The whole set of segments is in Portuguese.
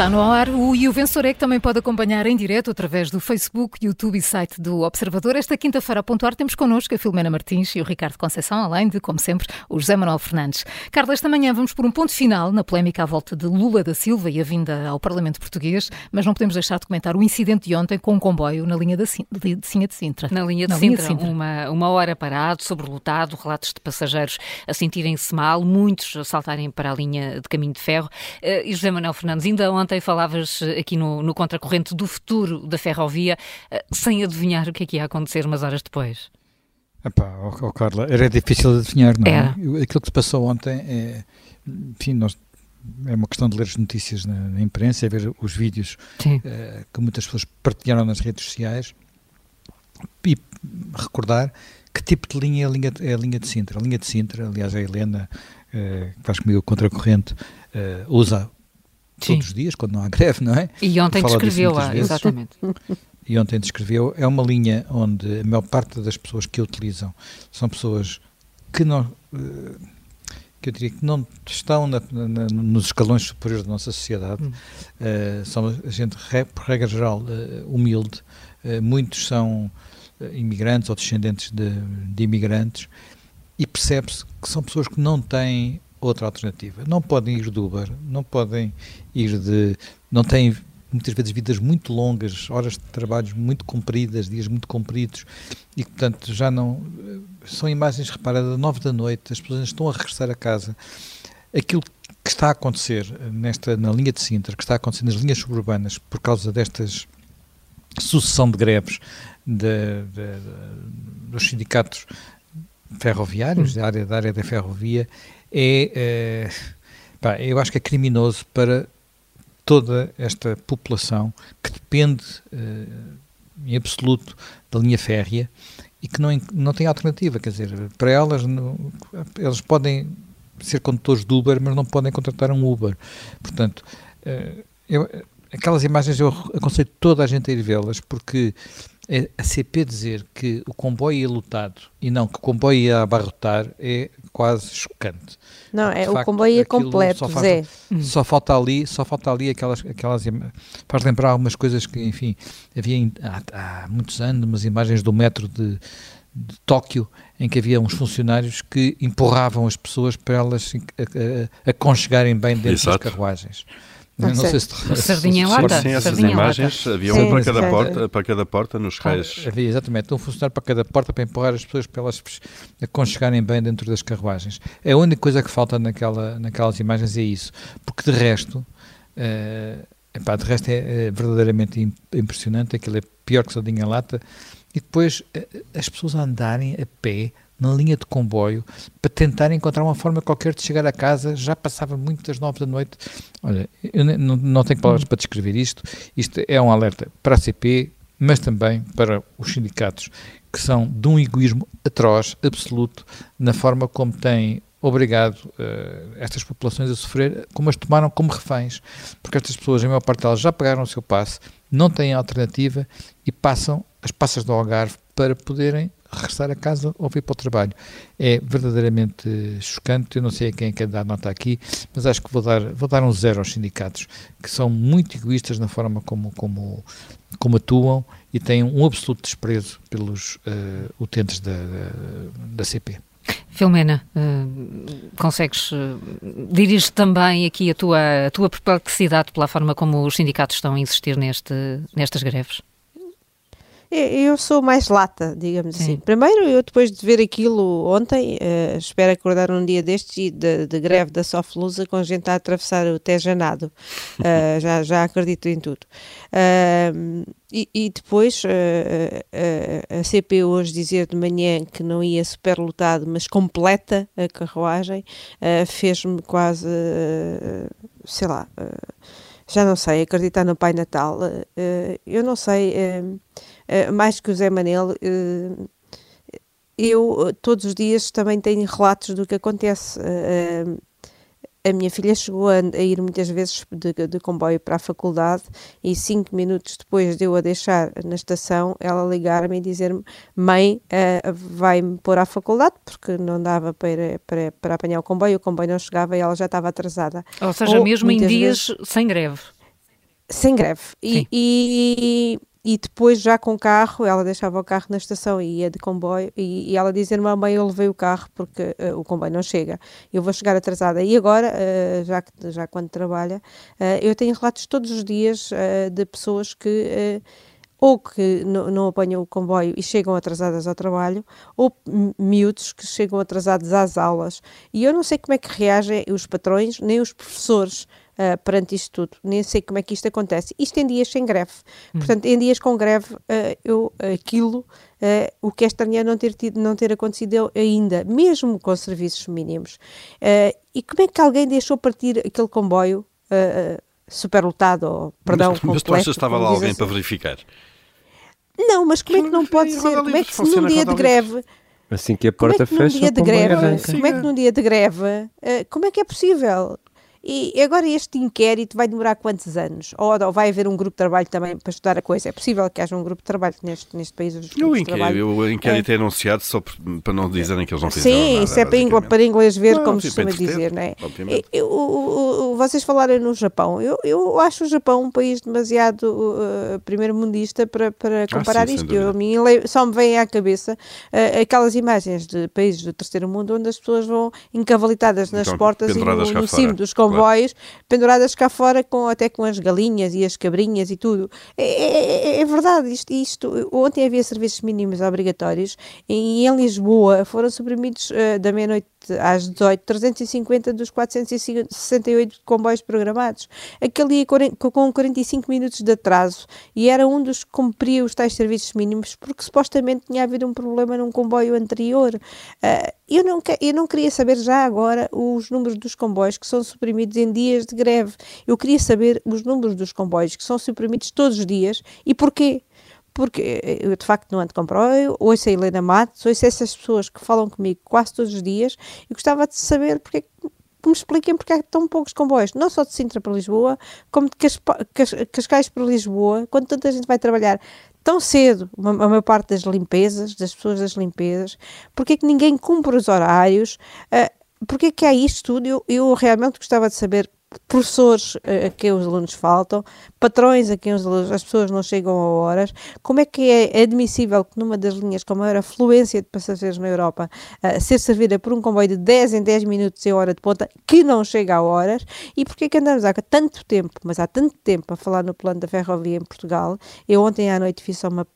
Está no ar o E o Vencedor é que também pode acompanhar em direto através do Facebook, YouTube e site do Observador. Esta quinta-feira a pontuar temos connosco a Filomena Martins e o Ricardo Conceição, além de, como sempre, o José Manuel Fernandes. Carla, esta manhã vamos por um ponto final na polémica à volta de Lula da Silva e a vinda ao Parlamento Português, mas não podemos deixar de comentar o incidente de ontem com um comboio na linha de, Sinha de Sintra. Na linha de, na Sintra, linha de Sintra, Uma, uma hora parado, sobrelotado, relatos de passageiros a sentirem-se mal, muitos a saltarem para a linha de caminho de ferro. Uh, e José Manuel Fernandes, ainda ontem falavas eh, aqui no, no Contracorrente do futuro da ferrovia, eh, sem adivinhar o que é que ia acontecer umas horas depois. Epá, oh, oh, Carla, era difícil de adivinhar, não é? Aquilo que se passou ontem é, enfim, nós, é uma questão de ler as notícias na, na imprensa, é ver os vídeos uh, que muitas pessoas partilharam nas redes sociais e recordar que tipo de linha é a linha, é a linha de Sintra. A linha de Sintra, aliás, a Helena, uh, que faz comigo o contracorrente, uh, usa Sim. todos os dias, quando não há greve, não é? E ontem descreveu-a, exatamente. E ontem descreveu, é uma linha onde a maior parte das pessoas que a utilizam são pessoas que não, eh, que eu diria que não estão na, na, nos escalões superiores da nossa sociedade, hum. uh, são gente, por regra geral, uh, humilde, uh, muitos são imigrantes ou descendentes de, de imigrantes, e percebe-se que são pessoas que não têm outra alternativa. Não podem ir de Uber, não podem ir de. não têm muitas vezes vidas muito longas, horas de trabalho muito compridas, dias muito compridos, e portanto já não. São imagens, repara, da nove da noite, as pessoas estão a regressar a casa. Aquilo que está a acontecer nesta, na linha de Sintra, que está a acontecer nas linhas suburbanas, por causa destas sucessão de greves de, de, de, dos sindicatos ferroviários, hum. da área, da área da ferrovia, é, é pá, eu acho que é criminoso para toda esta população que depende é, em absoluto da linha férrea e que não, não tem alternativa, quer dizer, para elas, não, elas podem ser condutores de Uber, mas não podem contratar um Uber. Portanto, é, eu, aquelas imagens eu aconselho toda a gente a ir vê-las, porque a CP dizer que o comboio ia lotado e não que o comboio ia abarrotar é quase chocante. Não, é, facto, o comboio ia completo, só falta, Zé. Só falta ali, só falta ali aquelas, aquelas faz lembrar algumas coisas que, enfim, havia há, há muitos anos umas imagens do metro de, de Tóquio em que havia uns funcionários que empurravam as pessoas para elas aconchegarem bem dentro Exato. das carruagens. Não, não sei se te... Sardinha em lata. Sim, essas imagens, havia um para cada, porta, para cada porta nos cais. Havia, exatamente, um funcionário para cada porta para empurrar as pessoas para elas aconchegarem bem dentro das carruagens. A única coisa que falta naquela, naquelas imagens é isso, porque de resto, uh, epá, de resto é, é verdadeiramente impressionante, aquilo é pior que sardinha em lata, e depois uh, as pessoas andarem a pé na linha de comboio para tentar encontrar uma forma qualquer de chegar a casa. Já passava muito das nove da noite. Olha, eu não, não tenho palavras para descrever isto. Isto é um alerta para a CP, mas também para os sindicatos, que são de um egoísmo atroz, absoluto, na forma como têm obrigado uh, estas populações a sofrer, como as tomaram como reféns, porque estas pessoas, a maior parte delas, já pagaram o seu passe, não têm alternativa e passam as passas do Algarve para poderem regressar a casa ou vir para o trabalho. É verdadeiramente chocante, eu não sei a quem é quer dar nota aqui, mas acho que vou dar, vou dar um zero aos sindicatos, que são muito egoístas na forma como, como, como atuam e têm um absoluto desprezo pelos uh, utentes da, da, CP. Filomena, uh, consegues uh, dirigir também aqui a tua, a tua perplexidade pela forma como os sindicatos estão a insistir neste, nestas greves? Eu sou mais lata, digamos Sim. assim. Primeiro, eu depois de ver aquilo ontem, uh, espero acordar um dia destes e de, de greve da Soflusa com a gente a atravessar o Tejanado. Uh, já, já acredito em tudo. Uh, e, e, depois a CP hoje dizer de manhã que não ia superlotado, mas completa a carruagem, fez-me quase, sei lá, já não sei, acreditar no Pai Natal. eu não sei eh, mais que o Zé Manel, eu todos os dias também tenho relatos do que acontece. A minha filha chegou a, a ir muitas vezes de, de, comboio para a faculdade e cinco minutos depois de eu a deixar na estação, ela ligar-me e dizer-me: Mãe, uh, vai-me pôr à faculdade, porque não dava para, para, para apanhar o comboio, o comboio não chegava e ela já estava atrasada. Ou seja, Ou, mesmo em dias vezes, sem greve. sem greve. E, e, e, depois, já com o carro, ela deixava o carro na estação e ia de comboio. E, e ela dizia: Mamãe, eu levei o carro porque uh, o comboio não chega. Eu vou chegar atrasada. E agora, uh, já, já quando trabalha, uh, eu tenho relatos todos os dias de pessoas que ou que não apanham o comboio e chegam atrasadas ao trabalho, ou miúdos que chegam atrasados às aulas. E eu não sei como é que reagem os patrões, nem os professores uh, perante isto tudo. Nem sei como é que isto acontece. Isto em dias sem greve. Hum. Portanto, em dias com greve, uh, eu, aquilo, uh, o que é estranho não ter, tido, não ter acontecido ainda, mesmo com serviços mínimos. e como é que alguém deixou partir aquele comboio superlotado, ou, perdão, mas, mas tu achas que estava lá alguém assim? para verificar? Não, mas como é que não pode ser? Como é que num dia de greve... Assim que a porta como é que fecha, dia de greve, Como é que num dia de greve, como é que é possível? E agora este inquérito vai demorar quantos anos? Ou, ou, vai haver um grupo de trabalho também para estudar a coisa? É possível que haja um grupo de trabalho neste, neste país? Os o, inquérito, o inquérito é. é anunciado só para não dizerem que eles não fizeram Sim, nada, isso é para, inglês, para inglês ver, não, como se costuma dizer, não é? Eu, eu, vocês falaram no Japão. Eu, eu acho o Japão um país demasiado uh, primeiro-mundista para, para comparar ah, sim, isto. Eu, mim, só me vem à cabeça uh, aquelas imagens de países do terceiro mundo onde as pessoas vão encavalitadas nas então, portas e no, no cimo dos comboios, claro. penduradas cá fora, com, até com as galinhas e as cabrinhas e tudo. É, é, é, é verdade, isto, isto, Ontem havia serviços mínimos obrigatórios e em Lisboa foram suprimidos uh, da meia-noite às 18, 350 dos 468 comboios programados. Aquele ia com 45 minutos de atraso e era um dos que cumpria os tais serviços mínimos porque supostamente tinha havido um problema num comboio anterior. Uh, eu, eu não queria saber já agora os números dos comboios que são suprimidos em dias de greve. Eu queria saber os números dos comboios que são suprimidos todos os dias e porquê porque eu de facto não ando com comboio, ouço a Helena Matos, ouço essas pessoas que falam comigo quase todos os dias e gostava de saber porque que me expliquem porque há tão poucos comboios, não só de Sintra para Lisboa, como de Cascais para Lisboa, quando tanta gente vai trabalhar tão cedo, a maior parte das limpezas, das pessoas das limpezas, porque é que ninguém cumpre os horários, uh, porque é que há isto tudo, eu, eu realmente gostava de saber professores a quem os alunos faltam, patrões a quem os alunos, as pessoas não chegam a horas, como é que é admissível que numa das linhas com maior afluência de passageiros na Europa uh, ser servida por um comboio de 10 em 10 minutos em hora de ponta que não chega a horas? E porque é que andamos há tanto tempo, mas há tanto tempo a falar no plano da ferrovia em Portugal, eu ontem à noite fiz só uma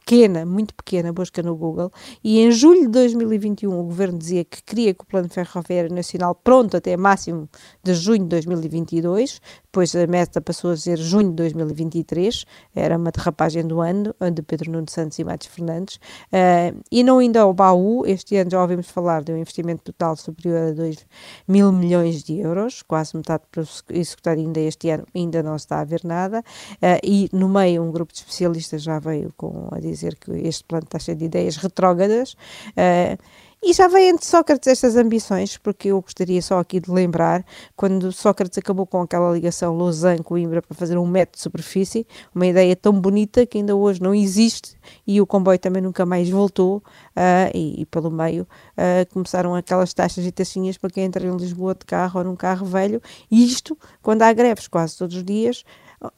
pequena, muito pequena, busca no Google, e em julho de 2021 o governo dizia que queria que o Plano Ferroviário Nacional pronto até máximo de junho de 2022, depois a meta passou a ser junho de 2023, era uma derrapagem do ano, de Pedro Nuno Santos e Matos Fernandes, uh, e não ainda ao baú, este ano já ouvimos falar de um investimento total superior a 2 mil milhões de euros, quase metade para executar ainda este ano, ainda não está a ver nada, uh, e no meio um grupo de especialistas já veio com a dizer que este plano está cheio de ideias retrógradas, uh, e já vem de Sócrates estas ambições, porque eu gostaria só aqui de lembrar, quando Sócrates acabou com aquela ligação Lausanne-Coimbra para fazer um metro de superfície, uma ideia tão bonita que ainda hoje não existe e o comboio também nunca mais voltou, uh, e, e, pelo meio uh, começaram aquelas taxas e taxinhas para quem entra em Lisboa de carro ou num carro velho, e isto, quando há greves quase todos os dias,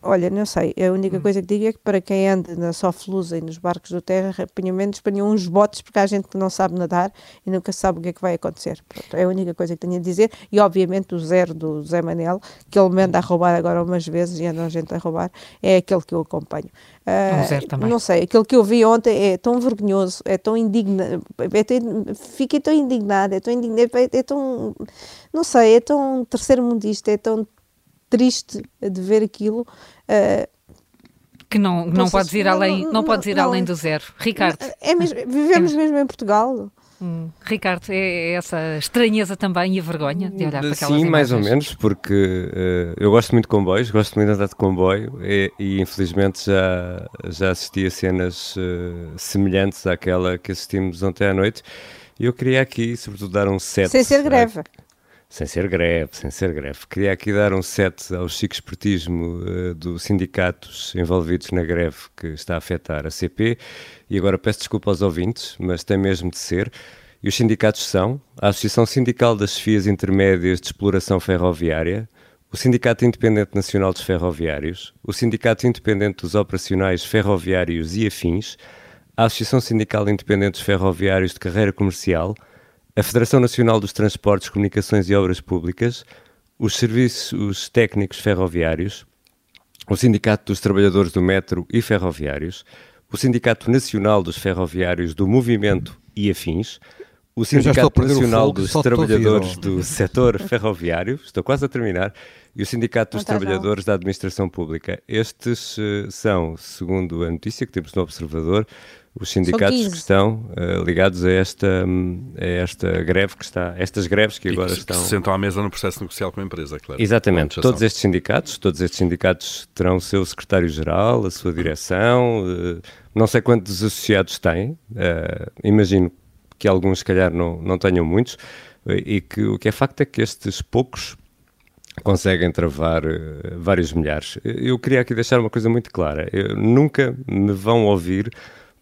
Olha, não sei, a única hum. coisa que digo é que para quem anda na Soflusa e nos barcos do terra, apanham menos, apanham uns botes, porque há gente que não sabe nadar e nunca sabe o que é que vai acontecer. Pronto, é a única coisa que tenho a dizer. E obviamente o zero do Zé Manel, que ele me anda a roubar agora umas vezes e anda a gente a roubar, é aquele que eu acompanho. Uh, não sei, aquele que eu vi ontem é tão vergonhoso, é tão indignado, é tão, fiquei tão indignada, é tão indignado, é, é tão, não sei, é tão terceiro mundista, é tão triste de ver aquilo. Uh, que não, não podes ir além, não, não podes ir não, além do zero. Ricardo. É mesmo, vivemos é mesmo em Portugal. Hum. Ricardo, é essa estranheza também e a vergonha de olhar para aquelas Sim, imagens? mais ou menos, porque uh, eu gosto muito de comboios, gosto muito de andar de comboio e, e infelizmente já, já assisti a cenas uh, semelhantes àquela que assistimos ontem à noite. E eu queria aqui, sobretudo, dar um set. Sem ser greve. Sem ser greve, sem ser greve. Queria aqui dar um set ao chico espertismo uh, dos sindicatos envolvidos na greve que está a afetar a CP. E agora peço desculpa aos ouvintes, mas tem mesmo de ser. E os sindicatos são a Associação Sindical das Chefias Intermédias de Exploração Ferroviária, o Sindicato Independente Nacional dos Ferroviários, o Sindicato Independente dos Operacionais Ferroviários e Afins, a Associação Sindical Independente dos Ferroviários de Carreira Comercial, a Federação Nacional dos Transportes, Comunicações e Obras Públicas, os Serviços Técnicos Ferroviários, o Sindicato dos Trabalhadores do Metro e Ferroviários, o Sindicato Nacional dos Ferroviários do Movimento e Afins, o Sindicato Nacional dos Trabalhadores do Setor Ferroviário, estou quase a terminar, e o Sindicato dos Trabalhadores da Administração Pública. Estes uh, são, segundo a notícia que temos no Observador, os sindicatos que estão uh, ligados a esta, a esta greve que está, estas greves que e agora que, estão. Que se sentam à mesa no processo negocial com a empresa, claro. Exatamente. Todos estes sindicatos, todos estes sindicatos terão o seu secretário-geral, a sua direção, uh, não sei quantos associados têm, imagino que alguns, se calhar, não, não tenham muitos, e que o que é facto é que estes poucos conseguem travar uh, vários milhares. Eu queria aqui deixar uma coisa muito clara: Eu, nunca me vão ouvir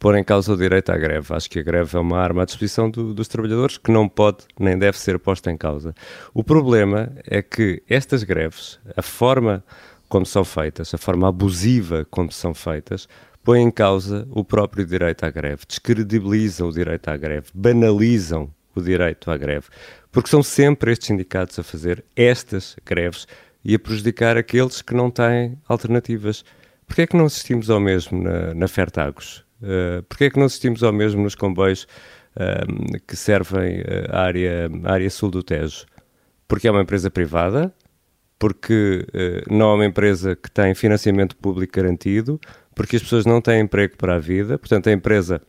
pôr em causa o direito à greve. Acho que a greve é uma arma à disposição do, dos trabalhadores que não pode nem deve ser posta em causa. O problema é que estas greves, a forma como são feitas, a forma abusiva como são feitas, põe em causa o próprio direito à greve, descredibilizam o direito à greve, banalizam o direito à greve porque são sempre estes sindicatos a fazer estas greves e a prejudicar aqueles que não têm alternativas. Porquê é que não assistimos ao mesmo na, na Fertagos? Uh, Porquê é que não assistimos ao mesmo nos comboios uh, que servem a, área, a área sul do Tejo? Porque é uma empresa privada, porque uh, não é uma empresa que tem financiamento público garantido, porque as pessoas não têm emprego para a vida, portanto a empresa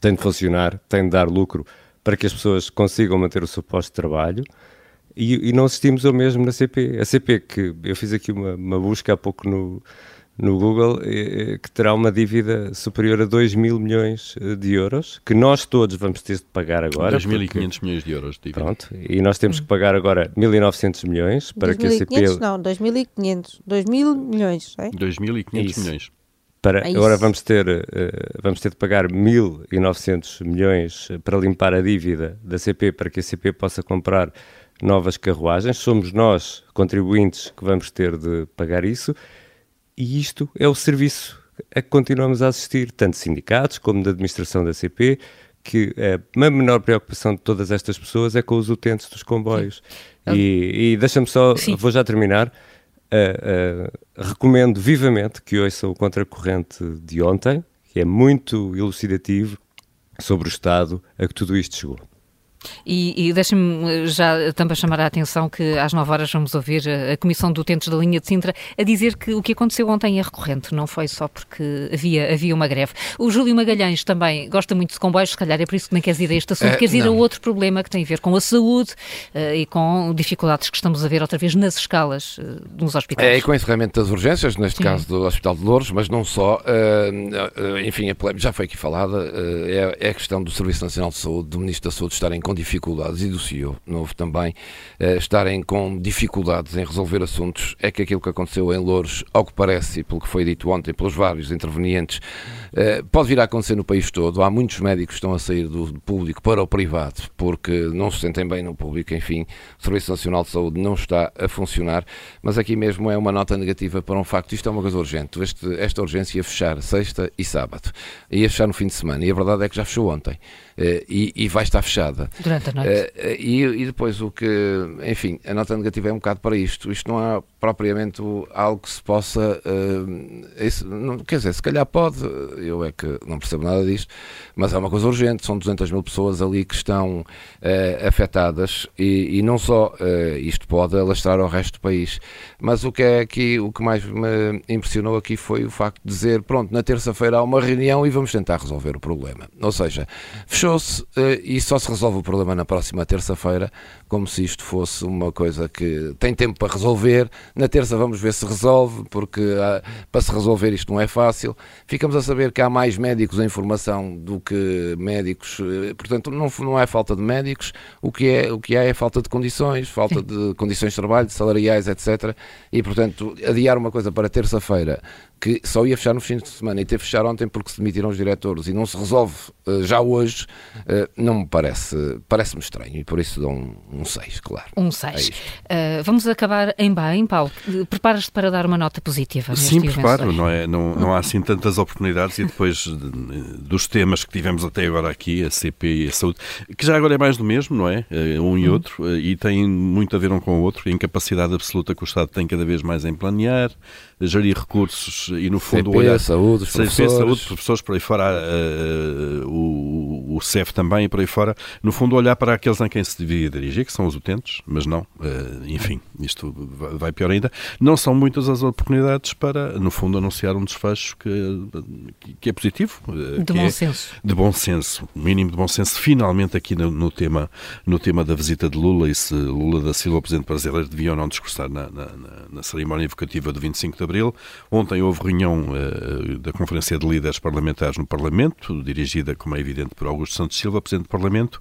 tem de funcionar, tem de dar lucro para que as pessoas consigam manter o seu posto de trabalho e, e não assistimos ao mesmo na CP. A CP, que eu fiz aqui uma, uma busca há pouco no, no Google, eh, que terá uma dívida superior a 2 mil milhões eh, de euros, que nós todos vamos ter de pagar agora. 2.500 milhões de euros de dívida. Pronto, e nós temos que pagar agora 1.900 milhões para 2, que a CP... não, 2.500, 2 mil milhões, é? 2.500 milhões. Para, É agora isso. vamos ter, vamos ter de pagar 1.900 milhões para limpar a dívida da CP para que a CP possa comprar novas carruagens. Somos nós, contribuintes, que vamos ter de pagar isso. E isto é o serviço a que continuamos a assistir, tanto sindicatos como da administração da CP, que a menor preocupação de todas estas pessoas é com os utentes dos comboios. E, e deixa-me só, Sim. vou já terminar. Uh, uh, recomendo vivamente que ouçam o contracorrente de ontem, que é muito elucidativo sobre o estado a que tudo isto chegou. E, e deixem-me já também chamar a atenção que às 9 horas vamos ouvir a Comissão de Utentes da linha de Sintra a dizer que o que aconteceu ontem é recorrente, não foi só porque havia, havia uma greve. O Júlio Magalhães também gosta muito de comboios, se calhar é por isso que nem queres ir a este assunto, É, queres ir a não. outro problema que tem a ver com a saúde eh, e com dificuldades que estamos a ver outra vez nas escalas eh, dos hospitais. É, e com o encerramento das urgências, neste Sim. caso do Hospital de Louros, mas não só. eh, eh, enfim, já foi aqui falada. eh, é, é a questão do Serviço Nacional de Saúde, do Ministro da Saúde estarem dificuldades e do CEO, novo também, eh, estarem com dificuldades em resolver assuntos. É que aquilo que aconteceu em Louros, ao que parece, e pelo que foi dito ontem pelos vários intervenientes, eh, pode vir a acontecer no país todo. Há muitos médicos que estão a sair do público para o privado porque não se sentem bem no público. Enfim, o Serviço Nacional de Saúde não está a funcionar. Mas aqui mesmo é uma nota negativa para um facto. Isto é uma coisa urgente. Este- esta urgência ia fechar sexta e sábado. Ia fechar no fim de semana. E a verdade é que já fechou ontem. Eh, e, e vai estar fechada. Durante a noite. Eh, eh, e, e depois o que, enfim, a nota negativa é um bocado para isto. Isto não há propriamente algo que se possa. eh, isso- não- quer dizer, se calhar pode, eu é que não percebo nada disto, mas é uma coisa urgente. São 200 mil pessoas ali que estão eh, afetadas e, e não só eh, isto pode alastrar ao resto do país. Mas o que é aqui, o que mais me impressionou aqui foi o facto de dizer: pronto, na terça-feira há uma reunião e vamos tentar resolver o problema. Ou seja, fechou-se e só se resolve o problema na próxima terça-feira, como se isto fosse uma coisa que tem tempo para resolver. Na terça vamos ver se resolve, porque ah, para se resolver isto não é fácil. Ficamos a saber que há mais médicos em formação do que médicos, eh, portanto, não, não é falta de médicos, o que é, o que há é falta de condições, falta de condições de trabalho, salariais, etc. E, portanto, adiar uma coisa para terça-feira que só ia fechar no fim de semana e teve que fechar ontem porque se demitiram os diretores e não se resolve uh, já hoje, uh, não me parece, parece-me estranho e por isso dou um 6, um claro. Um 6. É uh, vamos acabar em bem, Paulo. Preparas-te para dar uma nota positiva? Sim, preparo, não, é, não, não há assim tantas oportunidades e depois dos temas que tivemos até agora aqui, a CP e a saúde, que já agora é mais do mesmo, não é? Um e hum. outro, e tem muito a ver um com o outro, a incapacidade absoluta que o Estado tem cada vez mais em planear, gerir recursos e, no fundo, CP, olhar... saúde, CP, professores. saúde, professores, por aí fora, uh, o, o CEF também, por aí fora, no fundo, olhar para aqueles a quem se devia dirigir, que são os utentes, mas não, uh, enfim, isto vai pior ainda. Não são muitas as oportunidades para, no fundo, anunciar um desfecho que, que é positivo. De bom é senso. De bom senso, mínimo de bom senso, finalmente aqui no, no, tema, no tema da visita de Lula e se Lula da Silva, o Presidente brasileiro, devia ou não discursar na, na, na cerimónia evocativa do 25 de Abril. Ontem houve reunião uh, da Conferência de Líderes Parlamentares no Parlamento, dirigida, como é evidente, por Augusto Santos Silva, Presidente do Parlamento,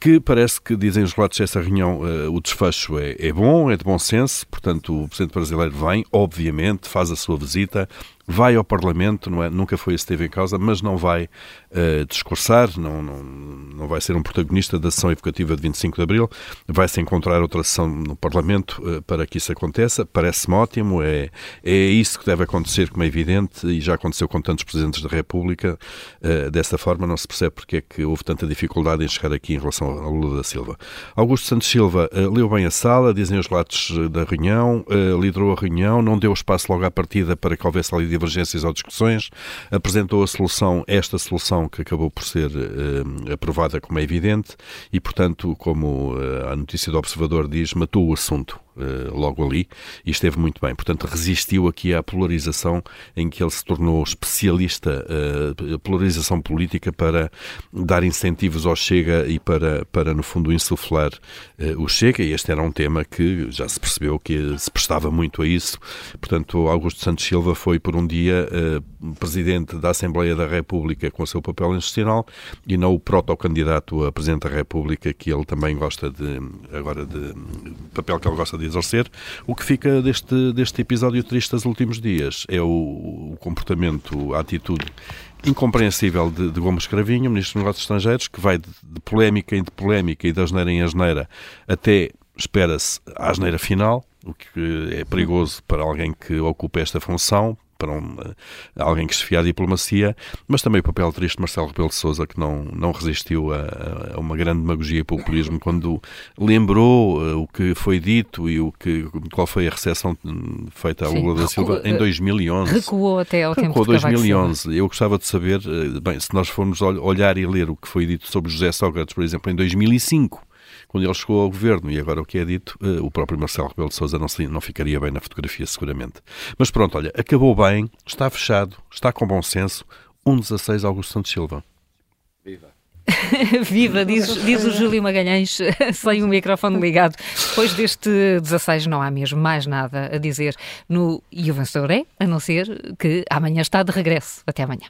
que parece que, dizem os relatos dessa reunião, uh, o desfecho é, é bom, é de bom senso, portanto o Presidente brasileiro vem, obviamente, faz a sua visita, vai ao Parlamento, não é? nunca foi esse que esteve em causa, mas não vai uh, discursar, não, não, não vai ser um protagonista da sessão evocativa de 25 de Abril, vai-se encontrar outra sessão no Parlamento uh, para que isso aconteça, parece-me ótimo, é, é isso que deve acontecer, como é evidente, e já aconteceu com tantos Presidentes da República, uh, dessa forma não se percebe porque é que houve tanta dificuldade em chegar aqui em relação ao Lula da Silva. Augusto Santos Silva leu bem a sala, dizem os relatos da reunião, liderou a reunião, não deu espaço logo à partida para que houvesse ali divergências ou discussões, apresentou a solução, esta solução que acabou por ser uh, aprovada como é evidente e, portanto, como uh, a notícia do Observador diz, matou o assunto. Eh, logo ali e esteve muito bem. Portanto, resistiu aqui à polarização em que ele se tornou especialista, uh, polarização política para dar incentivos ao Chega e para, para no fundo, insuflar uh, o Chega. E este era um tema que já se percebeu que se prestava muito a isso. Portanto, Augusto Santos Silva foi por um dia presidente da Assembleia da República com o seu papel institucional e não o protocandidato a presidente da República que ele também gosta de, agora de, papel que ele gosta de exercer. O que fica deste, deste episódio triste dos últimos dias é o, o comportamento, a atitude incompreensível de, de Gomes Cravinho, Ministro dos Negócios Estrangeiros, que vai de, de polémica em polémica e de asneira em asneira até, espera-se, a asneira final, o que é perigoso para alguém que ocupa esta função, para um, eh, alguém que se fia à diplomacia, mas também o papel triste de Marcelo Rebelo de Sousa, que não, não resistiu a, a, uma grande demagogia e populismo quando lembrou uh, o que foi dito e o que, qual foi a recepção feita à Lula da Silva em 2011. Recuou até ao Recuou tempo 2011. Eu gostava de saber, bem, se nós formos olhar e ler o que foi dito sobre José Sócrates, por exemplo, em 2005, quando ele chegou ao governo. E agora o que é dito, uh, o próprio Marcelo Rebelo de Sousa não, não ficaria bem na fotografia, seguramente. Mas pronto, olha, acabou bem, está fechado, está com bom senso. 1-16 Augusto Santos Silva. Viva! Viva, diz, diz o Júlio Magalhães sem o microfone ligado. Depois deste 16 não há mesmo mais nada a dizer no E o vencedor é, a não ser que amanhã está de regresso. Até amanhã.